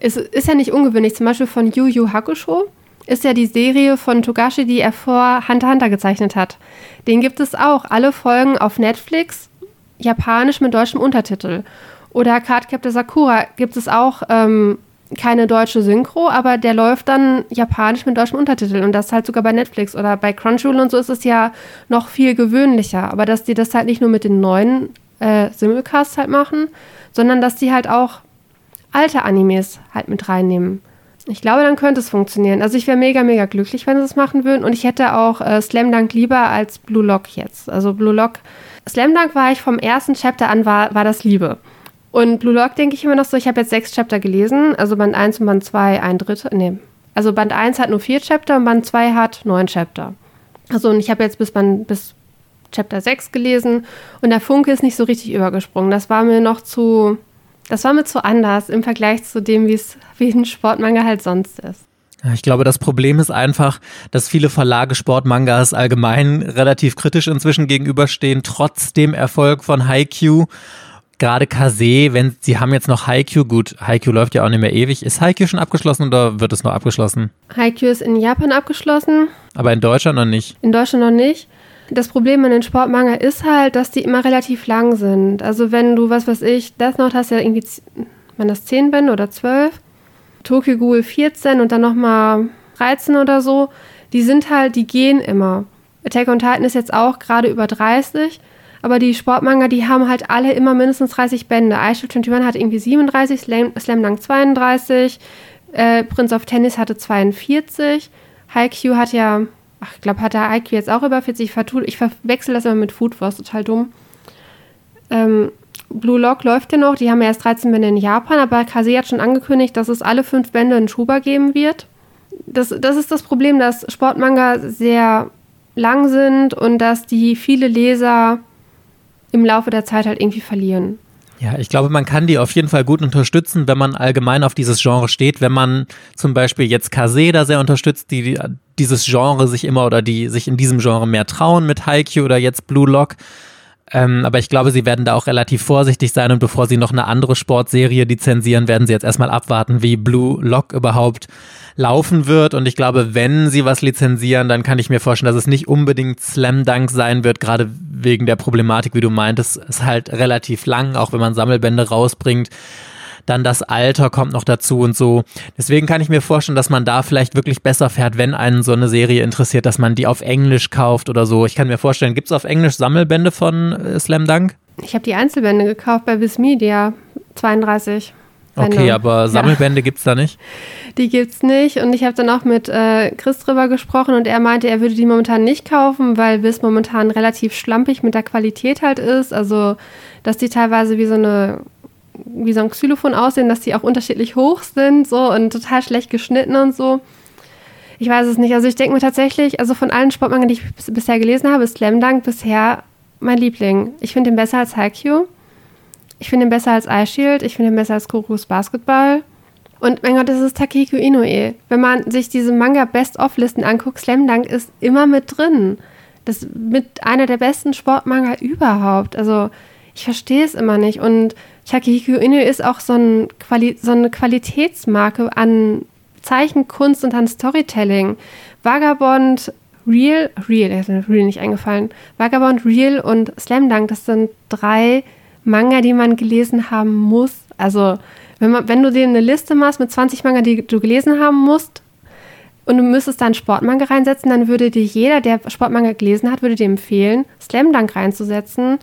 ist, ist ja nicht ungewöhnlich, zum Beispiel von Yu Yu Hakusho ist ja die Serie von Togashi, die er vor Hunter Hunter gezeichnet hat. Den gibt es auch, alle Folgen auf Netflix, japanisch mit deutschem Untertitel. Oder Cardcaptor Sakura gibt es auch ähm, keine deutsche Synchro, aber der läuft dann japanisch mit deutschem Untertitel und das halt sogar bei Netflix oder bei Crunchyroll und so ist es ja noch viel gewöhnlicher. Aber dass die das halt nicht nur mit den neuen äh, Simulcasts halt machen, sondern dass die halt auch alte Animes halt mit reinnehmen. Ich glaube, dann könnte es funktionieren. Also ich wäre mega, mega glücklich, wenn sie es machen würden. Und ich hätte auch äh, Slam Dunk lieber als Blue Lock jetzt. Also Blue Lock, Slam Dunk war ich vom ersten Chapter an, war, war das Liebe. Und Blue Lock denke ich immer noch so, ich habe jetzt sechs Chapter gelesen, also Band 1 und Band 2 ein Drittel, nee. Also Band 1 hat nur vier Chapter und Band 2 hat neun Chapter. Also und ich habe jetzt bis, Band, bis Chapter 6 gelesen und der Funke ist nicht so richtig übergesprungen. Das war mir noch zu, das war mir zu anders im Vergleich zu dem, wie es wie ein Sportmanga halt sonst ist. Ich glaube, das Problem ist einfach, dass viele Verlage Sportmangas allgemein relativ kritisch inzwischen gegenüberstehen, trotz dem Erfolg von Haikyuu gerade Kase, wenn sie haben jetzt noch Haikyuu, gut, Haikyuu läuft ja auch nicht mehr ewig. Ist Haikyuu schon abgeschlossen oder wird es noch abgeschlossen? Haikyuu ist in Japan abgeschlossen. Aber in Deutschland noch nicht? In Deutschland noch nicht. Das Problem an den Sportmanga ist halt, dass die immer relativ lang sind. Also wenn du, was weiß ich, Death Note hast ja irgendwie, wenn das 10 Bände oder 12, Tokyo Ghoul 14 und dann nochmal 13 oder so, die sind halt, die gehen immer. Attack on Titan ist jetzt auch gerade über 30 aber die Sportmanga, die haben halt alle immer mindestens 30 Bände. Aishield 21 hat irgendwie 37, Slam, Slam Dunk 32, äh, Prince of Tennis hatte 42, Haikyuu hat ja, ach, ich glaube, hat der Haikyuu jetzt auch über 40. Ich, ich verwechsel das immer mit Food Wars, total dumm. Ähm, Blue Lock läuft ja noch, die haben ja erst 13 Bände in Japan, aber Kase hat schon angekündigt, dass es alle fünf Bände in Schuba geben wird. Das, das ist das Problem, dass Sportmanga sehr lang sind und dass die viele Leser im Laufe der Zeit halt irgendwie verlieren. Ja, ich glaube, man kann die auf jeden Fall gut unterstützen, wenn man allgemein auf dieses Genre steht. Wenn man zum Beispiel jetzt Kaseda sehr unterstützt, die, dieses Genre sich immer oder die sich in diesem Genre mehr trauen mit Haikyuu oder jetzt Blue Lock. Ähm, aber ich glaube, sie werden da auch relativ vorsichtig sein und bevor sie noch eine andere Sportserie lizenzieren, werden sie jetzt erstmal abwarten, wie Blue Lock überhaupt laufen wird. Und ich glaube, wenn sie was lizenzieren, dann kann ich mir vorstellen, dass es nicht unbedingt Slam Dunk sein wird, gerade wegen der Problematik, wie du meintest. Es ist halt relativ lang, auch wenn man Sammelbände rausbringt. Dann das Alter kommt noch dazu und so. Deswegen kann ich mir vorstellen, dass man da vielleicht wirklich besser fährt, wenn einen so eine Serie interessiert, dass man die auf Englisch kauft oder so. Ich kann mir vorstellen, gibt es auf Englisch Sammelbände von äh, Slam Dunk? Ich habe die Einzelbände gekauft bei Viz Media 32. Okay, aber Sammelbände ja. gibt es da nicht? Die gibt es nicht. Und ich habe dann auch mit äh, Chris drüber gesprochen und er meinte, er würde die momentan nicht kaufen, weil Wiss momentan relativ schlampig mit der Qualität halt ist. Also, dass die teilweise wie so eine wie so ein Xylophon aussehen, dass die auch unterschiedlich hoch sind so und total schlecht geschnitten und so. Ich weiß es nicht. Also ich denke mir tatsächlich, also von allen Sportmangeln, die ich bisher gelesen habe, ist Slam Dunk bisher mein Liebling. Ich finde ihn besser als Haikyuu. Ich finde ihn besser als Ice Shield. Ich finde ihn besser als Kuru's Basketball. Und mein Gott, das ist Takehiko Inoue. Wenn man sich diese Manga-Best-of-Listen anguckt, Slam Dunk ist immer mit drin. Das ist mit einer der besten Sportmanga überhaupt. Also ich verstehe es immer nicht. Und Takehiko Inoue ist auch so, ein Quali so eine Qualitätsmarke an Zeichenkunst und an Storytelling. Vagabond, Real, Real, ist mir Real nicht eingefallen. Vagabond, Real und Slam Dunk, das sind drei Manga, die man gelesen haben muss. Also, wenn, man, wenn du dir eine Liste machst mit 20 Manga, die du gelesen haben musst, und du müsstest dann Sportmanga reinsetzen, dann würde dir jeder, der Sportmanga gelesen hat, würde dir empfehlen, Slam Dunk reinzusetzen.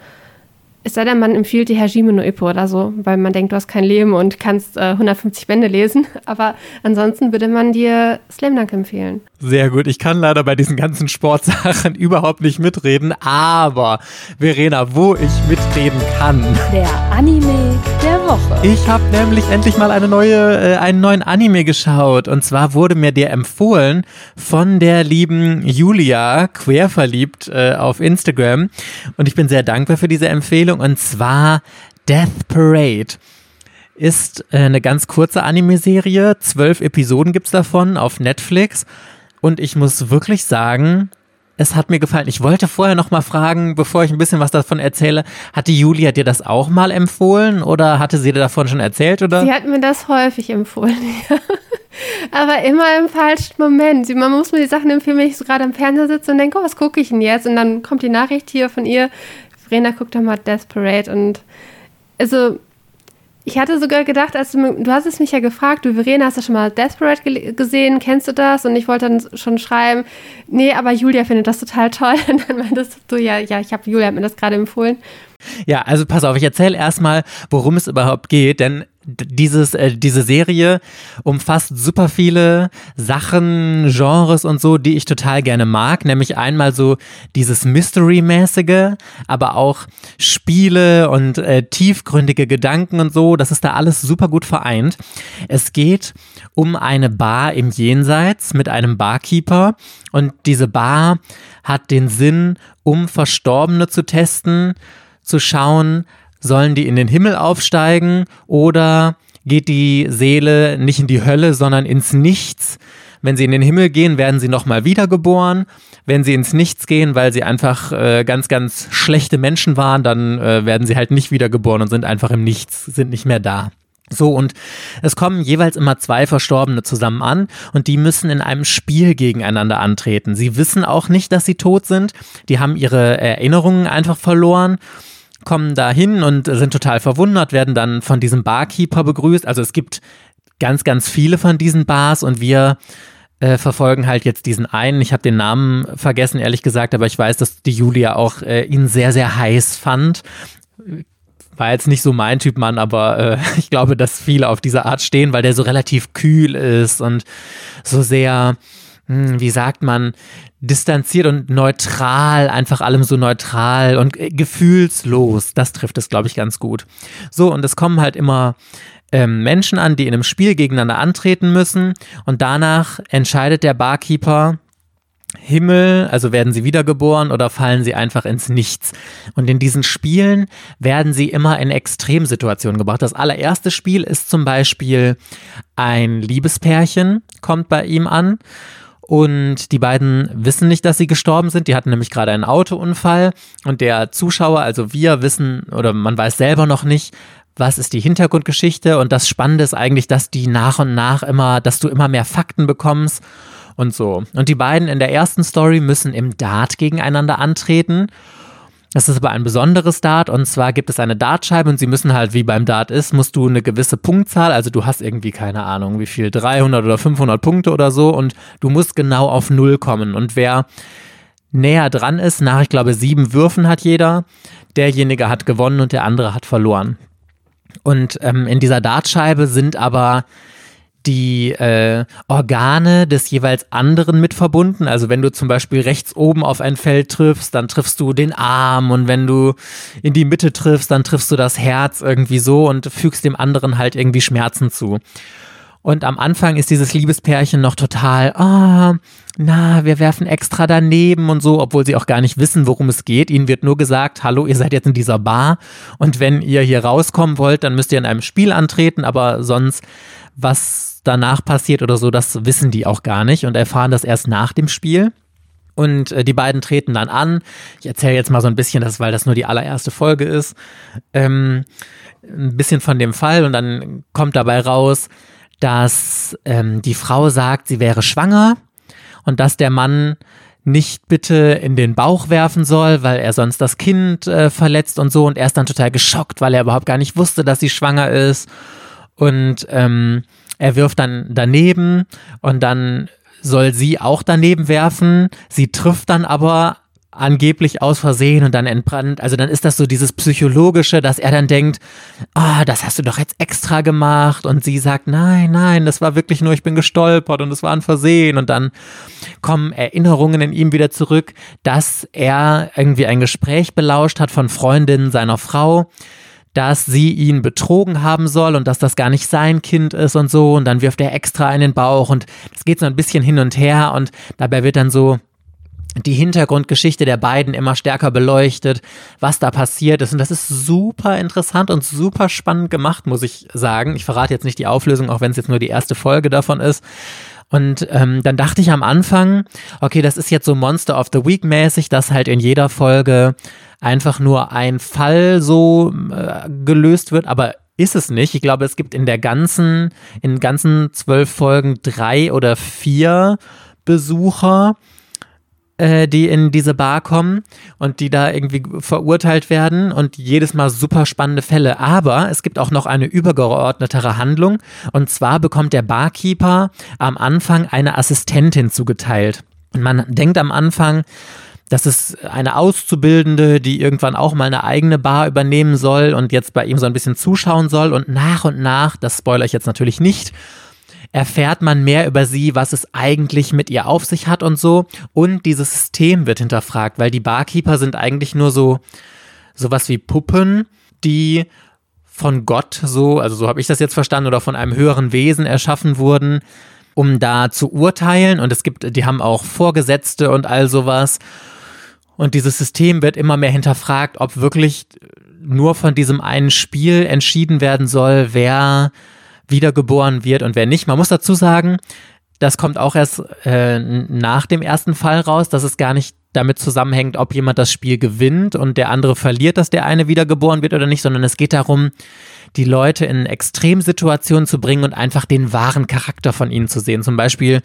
Es sei denn, man empfiehlt die Hajime no Ippo oder so, weil man denkt, du hast kein Leben und kannst äh, 150 Bände lesen. Aber ansonsten würde man dir Slam Dunk empfehlen. Sehr gut. Ich kann leider bei diesen ganzen Sportsachen überhaupt nicht mitreden, aber Verena, wo ich mitreden kann. Der Anime der Woche. Ich habe nämlich endlich mal eine neue, äh, einen neuen Anime geschaut. Und zwar wurde mir der empfohlen von der lieben Julia, querverliebt äh, auf Instagram. Und ich bin sehr dankbar für diese Empfehlung. Und zwar Death Parade ist äh, eine ganz kurze Anime-Serie. Zwölf Episoden gibt's davon auf Netflix. Und ich muss wirklich sagen, es hat mir gefallen. Ich wollte vorher noch mal fragen, bevor ich ein bisschen was davon erzähle, hat die Julia dir das auch mal empfohlen oder hatte sie dir davon schon erzählt oder? Sie hat mir das häufig empfohlen, ja. Aber immer im falschen Moment. Man muss mir die Sachen empfehlen, wenn ich so gerade am Fernseher sitze und denke, oh, was gucke ich denn jetzt? Und dann kommt die Nachricht hier von ihr, Verena guckt doch mal Desperate und also ich hatte sogar gedacht, als du, du hast es mich ja gefragt, du Verena, hast du schon mal Desperate gesehen, kennst du das? Und ich wollte dann schon schreiben, nee, aber Julia findet das total toll. Und dann meintest du, ja, ja, ich habe Julia hat mir das gerade empfohlen. Ja, also pass auf, ich erzähle erstmal, worum es überhaupt geht, denn dieses, äh, diese Serie umfasst super viele Sachen, Genres und so, die ich total gerne mag. Nämlich einmal so dieses Mystery-mäßige, aber auch Spiele und äh, tiefgründige Gedanken und so. Das ist da alles super gut vereint. Es geht um eine Bar im Jenseits mit einem Barkeeper und diese Bar hat den Sinn, um Verstorbene zu testen, zu schauen, Sollen die in den Himmel aufsteigen oder geht die Seele nicht in die Hölle, sondern ins Nichts? Wenn sie in den Himmel gehen, werden sie nochmal wiedergeboren. Wenn sie ins Nichts gehen, weil sie einfach äh, ganz, ganz schlechte Menschen waren, dann äh, werden sie halt nicht wiedergeboren und sind einfach im Nichts, sind nicht mehr da. So, und es kommen jeweils immer zwei Verstorbene zusammen an und die müssen in einem Spiel gegeneinander antreten. Sie wissen auch nicht, dass sie tot sind. Die haben ihre Erinnerungen einfach verloren kommen da hin und sind total verwundert, werden dann von diesem Barkeeper begrüßt. Also es gibt ganz, ganz viele von diesen Bars und wir äh, verfolgen halt jetzt diesen einen. Ich habe den Namen vergessen, ehrlich gesagt, aber ich weiß, dass die Julia auch äh, ihn sehr, sehr heiß fand. War jetzt nicht so mein Typ Mann, aber äh, ich glaube, dass viele auf diese Art stehen, weil der so relativ kühl ist und so sehr, wie sagt man, distanziert und neutral, einfach allem so neutral und äh, gefühlslos. Das trifft es, glaube ich, ganz gut. So, und es kommen halt immer ähm, Menschen an, die in einem Spiel gegeneinander antreten müssen und danach entscheidet der Barkeeper, Himmel, also werden sie wiedergeboren oder fallen sie einfach ins Nichts. Und in diesen Spielen werden sie immer in Extremsituationen gebracht. Das allererste Spiel ist zum Beispiel ein Liebespärchen, kommt bei ihm an und die beiden wissen nicht, dass sie gestorben sind. Die hatten nämlich gerade einen Autounfall. Und der Zuschauer, also wir, wissen oder man weiß selber noch nicht, was ist die Hintergrundgeschichte. Und das Spannende ist eigentlich, dass die nach und nach immer, dass du immer mehr Fakten bekommst und so. Und die beiden in der ersten Story müssen im Dart gegeneinander antreten. Das ist aber ein besonderes Dart und zwar gibt es eine Dartscheibe und sie müssen halt, wie beim Dart ist, musst du eine gewisse Punktzahl, also du hast irgendwie keine Ahnung, wie viel, 300 oder 500 Punkte oder so und du musst genau auf Null kommen und wer näher dran ist, nach, ich glaube, sieben Würfen hat jeder, derjenige hat gewonnen und der andere hat verloren. Und ähm, in dieser Dartscheibe sind aber die äh, Organe des jeweils anderen mit verbunden. Also wenn du zum Beispiel rechts oben auf ein Feld triffst, dann triffst du den Arm und wenn du in die Mitte triffst, dann triffst du das Herz irgendwie so und fügst dem anderen halt irgendwie Schmerzen zu. Und am Anfang ist dieses Liebespärchen noch total, ah, oh, na, wir werfen extra daneben und so, obwohl sie auch gar nicht wissen, worum es geht. Ihnen wird nur gesagt, hallo, ihr seid jetzt in dieser Bar und wenn ihr hier rauskommen wollt, dann müsst ihr in einem Spiel antreten, aber sonst, was danach passiert oder so, das wissen die auch gar nicht und erfahren das erst nach dem Spiel. Und äh, die beiden treten dann an. Ich erzähle jetzt mal so ein bisschen, das, weil das nur die allererste Folge ist, ähm, ein bisschen von dem Fall und dann kommt dabei raus, dass ähm, die Frau sagt, sie wäre schwanger und dass der Mann nicht bitte in den Bauch werfen soll, weil er sonst das Kind äh, verletzt und so. Und er ist dann total geschockt, weil er überhaupt gar nicht wusste, dass sie schwanger ist. Und ähm, er wirft dann daneben und dann soll sie auch daneben werfen. Sie trifft dann aber angeblich aus Versehen und dann entbrannt. Also dann ist das so dieses psychologische, dass er dann denkt, ah, oh, das hast du doch jetzt extra gemacht und sie sagt, nein, nein, das war wirklich nur, ich bin gestolpert und es war ein Versehen und dann kommen Erinnerungen in ihm wieder zurück, dass er irgendwie ein Gespräch belauscht hat von Freundinnen seiner Frau, dass sie ihn betrogen haben soll und dass das gar nicht sein Kind ist und so. Und dann wirft er extra in den Bauch und es geht so ein bisschen hin und her und dabei wird dann so die Hintergrundgeschichte der beiden immer stärker beleuchtet, was da passiert ist. Und das ist super interessant und super spannend gemacht, muss ich sagen. Ich verrate jetzt nicht die Auflösung, auch wenn es jetzt nur die erste Folge davon ist. Und ähm, dann dachte ich am Anfang, okay, das ist jetzt so Monster of the Week mäßig, dass halt in jeder Folge einfach nur ein Fall so äh, gelöst wird, aber ist es nicht. Ich glaube, es gibt in der ganzen, in ganzen zwölf Folgen drei oder vier Besucher, äh, die in diese Bar kommen und die da irgendwie verurteilt werden und jedes Mal super spannende Fälle. Aber es gibt auch noch eine übergeordnetere Handlung und zwar bekommt der Barkeeper am Anfang eine Assistentin zugeteilt. Und man denkt am Anfang, das ist eine Auszubildende, die irgendwann auch mal eine eigene Bar übernehmen soll und jetzt bei ihm so ein bisschen zuschauen soll. Und nach und nach, das spoilere ich jetzt natürlich nicht, erfährt man mehr über sie, was es eigentlich mit ihr auf sich hat und so. Und dieses System wird hinterfragt, weil die Barkeeper sind eigentlich nur so sowas wie Puppen, die von Gott so, also so habe ich das jetzt verstanden, oder von einem höheren Wesen erschaffen wurden, um da zu urteilen. Und es gibt, die haben auch Vorgesetzte und all sowas. Und dieses System wird immer mehr hinterfragt, ob wirklich nur von diesem einen Spiel entschieden werden soll, wer wiedergeboren wird und wer nicht. Man muss dazu sagen, das kommt auch erst äh, nach dem ersten Fall raus, dass es gar nicht damit zusammenhängt, ob jemand das Spiel gewinnt und der andere verliert, dass der eine wiedergeboren wird oder nicht, sondern es geht darum, die Leute in Extremsituationen zu bringen und einfach den wahren Charakter von ihnen zu sehen. Zum Beispiel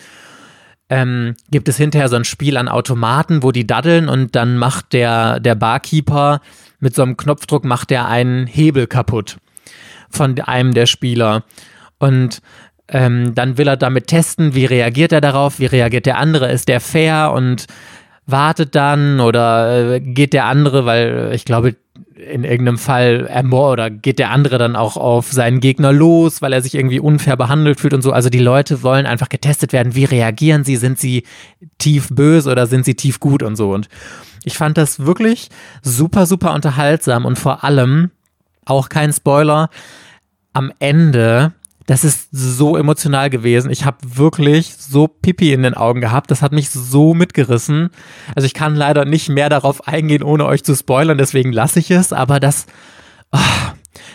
ähm, gibt es hinterher so ein Spiel an Automaten, wo die daddeln und dann macht der, der Barkeeper mit so einem Knopfdruck macht der einen Hebel kaputt von einem der Spieler. Und ähm, dann will er damit testen, wie reagiert er darauf, wie reagiert der andere, ist der fair und wartet dann oder äh, geht der andere, weil ich glaube, in irgendeinem Fall ermord oder geht der andere dann auch auf seinen Gegner los, weil er sich irgendwie unfair behandelt fühlt und so. Also die Leute wollen einfach getestet werden, wie reagieren sie, sind sie tief böse oder sind sie tief gut und so. Und ich fand das wirklich super, super unterhaltsam und vor allem auch kein Spoiler. Am Ende das ist so emotional gewesen. Ich habe wirklich so Pipi in den Augen gehabt. Das hat mich so mitgerissen. Also ich kann leider nicht mehr darauf eingehen, ohne euch zu spoilern. Deswegen lasse ich es. Aber das, oh,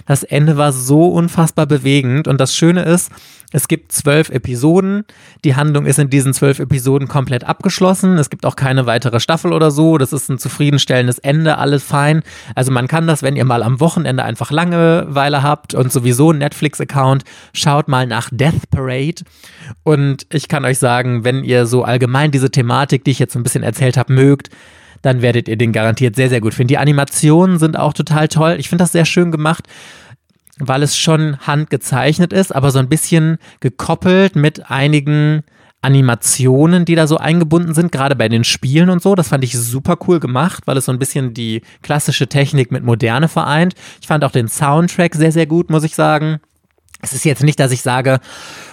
das Ende war so unfassbar bewegend. Und das Schöne ist, es gibt zwölf Episoden. Die Handlung ist in diesen zwölf Episoden komplett abgeschlossen. Es gibt auch keine weitere Staffel oder so. Das ist ein zufriedenstellendes Ende, alles fein. Also man kann das, wenn ihr mal am Wochenende einfach Langeweile habt und sowieso einen Netflix-Account, schaut mal nach Death Parade. Und ich kann euch sagen, wenn ihr so allgemein diese Thematik, die ich jetzt ein bisschen erzählt habe, mögt, dann werdet ihr den garantiert sehr, sehr gut finden. Die Animationen sind auch total toll. Ich finde das sehr schön gemacht weil es schon handgezeichnet ist, aber so ein bisschen gekoppelt mit einigen Animationen, die da so eingebunden sind, gerade bei den Spielen und so. Das fand ich super cool gemacht, weil es so ein bisschen die klassische Technik mit Moderne vereint. Ich fand auch den Soundtrack sehr, sehr gut, muss ich sagen. Es ist jetzt nicht, dass ich sage,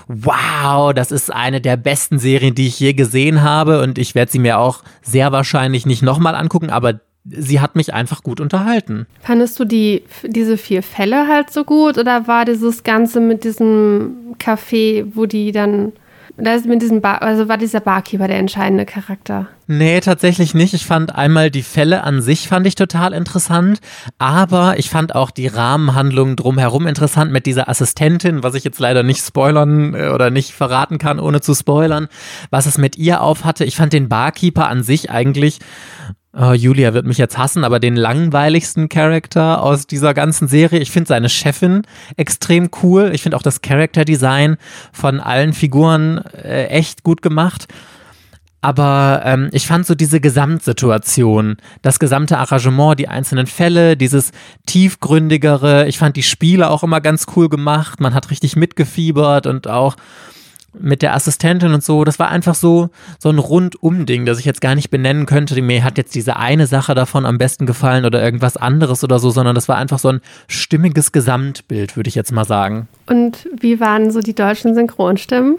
wow, das ist eine der besten Serien, die ich je gesehen habe und ich werde sie mir auch sehr wahrscheinlich nicht nochmal angucken, aber sie hat mich einfach gut unterhalten. Fandest du die, diese vier Fälle halt so gut oder war dieses Ganze mit diesem Café, wo die dann da ist mit diesem Bar, also war dieser Barkeeper der entscheidende Charakter? Nee, tatsächlich nicht. Ich fand einmal die Fälle an sich fand ich total interessant, aber ich fand auch die Rahmenhandlung drumherum interessant mit dieser Assistentin, was ich jetzt leider nicht spoilern äh, oder nicht verraten kann, ohne zu spoilern, was es mit ihr auf hatte. Ich fand den Barkeeper an sich eigentlich Oh, Julia wird mich jetzt hassen, aber den langweiligsten Charakter aus dieser ganzen Serie. Ich finde seine Chefin extrem cool. Ich finde auch das Character Design von allen Figuren äh, echt gut gemacht. Aber ähm, ich fand so diese Gesamtsituation, das gesamte Arrangement, die einzelnen Fälle, dieses tiefgründigere, ich fand die Spiele auch immer ganz cool gemacht. Man hat richtig mitgefiebert und auch mit der Assistentin und so, das war einfach so, so ein Rundum-Ding, das ich jetzt gar nicht benennen könnte. Mir hat jetzt diese eine Sache davon am besten gefallen oder irgendwas anderes oder so, sondern das war einfach so ein stimmiges Gesamtbild, würde ich jetzt mal sagen. Und wie waren so die deutschen Synchronstimmen?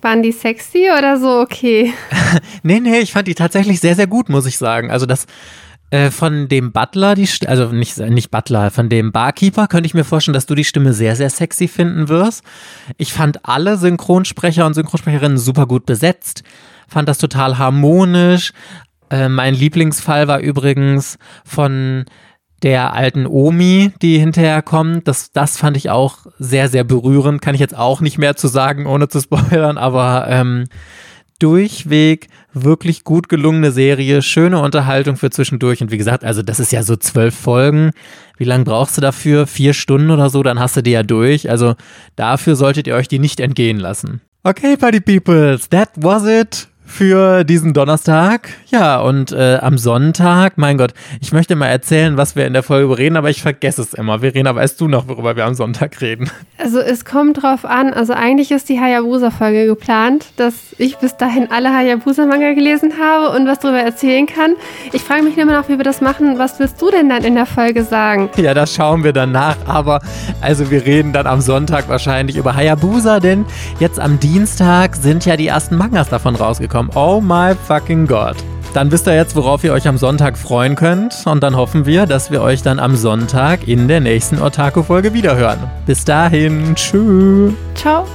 Waren die sexy oder so okay? nee, nee, ich fand die tatsächlich sehr, sehr gut, muss ich sagen. Also das äh, von dem Butler, die, also nicht, nicht Butler, von dem Barkeeper könnte ich mir vorstellen, dass du die Stimme sehr, sehr sexy finden wirst. Ich fand alle Synchronsprecher und Synchronsprecherinnen super gut besetzt, fand das total harmonisch. Äh, mein Lieblingsfall war übrigens von der alten Omi, die hinterher kommt. Das, das fand ich auch sehr, sehr berührend. Kann ich jetzt auch nicht mehr zu sagen, ohne zu spoilern, aber ähm, durchweg wirklich gut gelungene Serie, schöne Unterhaltung für zwischendurch. Und wie gesagt, also das ist ja so zwölf Folgen. Wie lange brauchst du dafür? Vier Stunden oder so, dann hast du die ja durch. Also dafür solltet ihr euch die nicht entgehen lassen. Okay, Party Peoples, that was it für diesen Donnerstag. Ja, und äh, am Sonntag, mein Gott, ich möchte mal erzählen, was wir in der Folge reden, aber ich vergesse es immer. Verena, weißt du noch, worüber wir am Sonntag reden? Also es kommt drauf an. Also eigentlich ist die Hayabusa-Folge geplant, dass ich bis dahin alle Hayabusa-Manga gelesen habe und was darüber erzählen kann. Ich frage mich immer noch, wie wir das machen. Was willst du denn dann in der Folge sagen? Ja, das schauen wir danach. Aber also wir reden dann am Sonntag wahrscheinlich über Hayabusa, denn jetzt am Dienstag sind ja die ersten Mangas davon rausgekommen rausgekommen. Oh my fucking God. Dann wisst ihr jetzt, worauf ihr euch am Sonntag freuen könnt. Und dann hoffen wir, dass wir euch dann am Sonntag in der nächsten Otaku-Folge wiederhören. Bis dahin, tschüss. Ciao.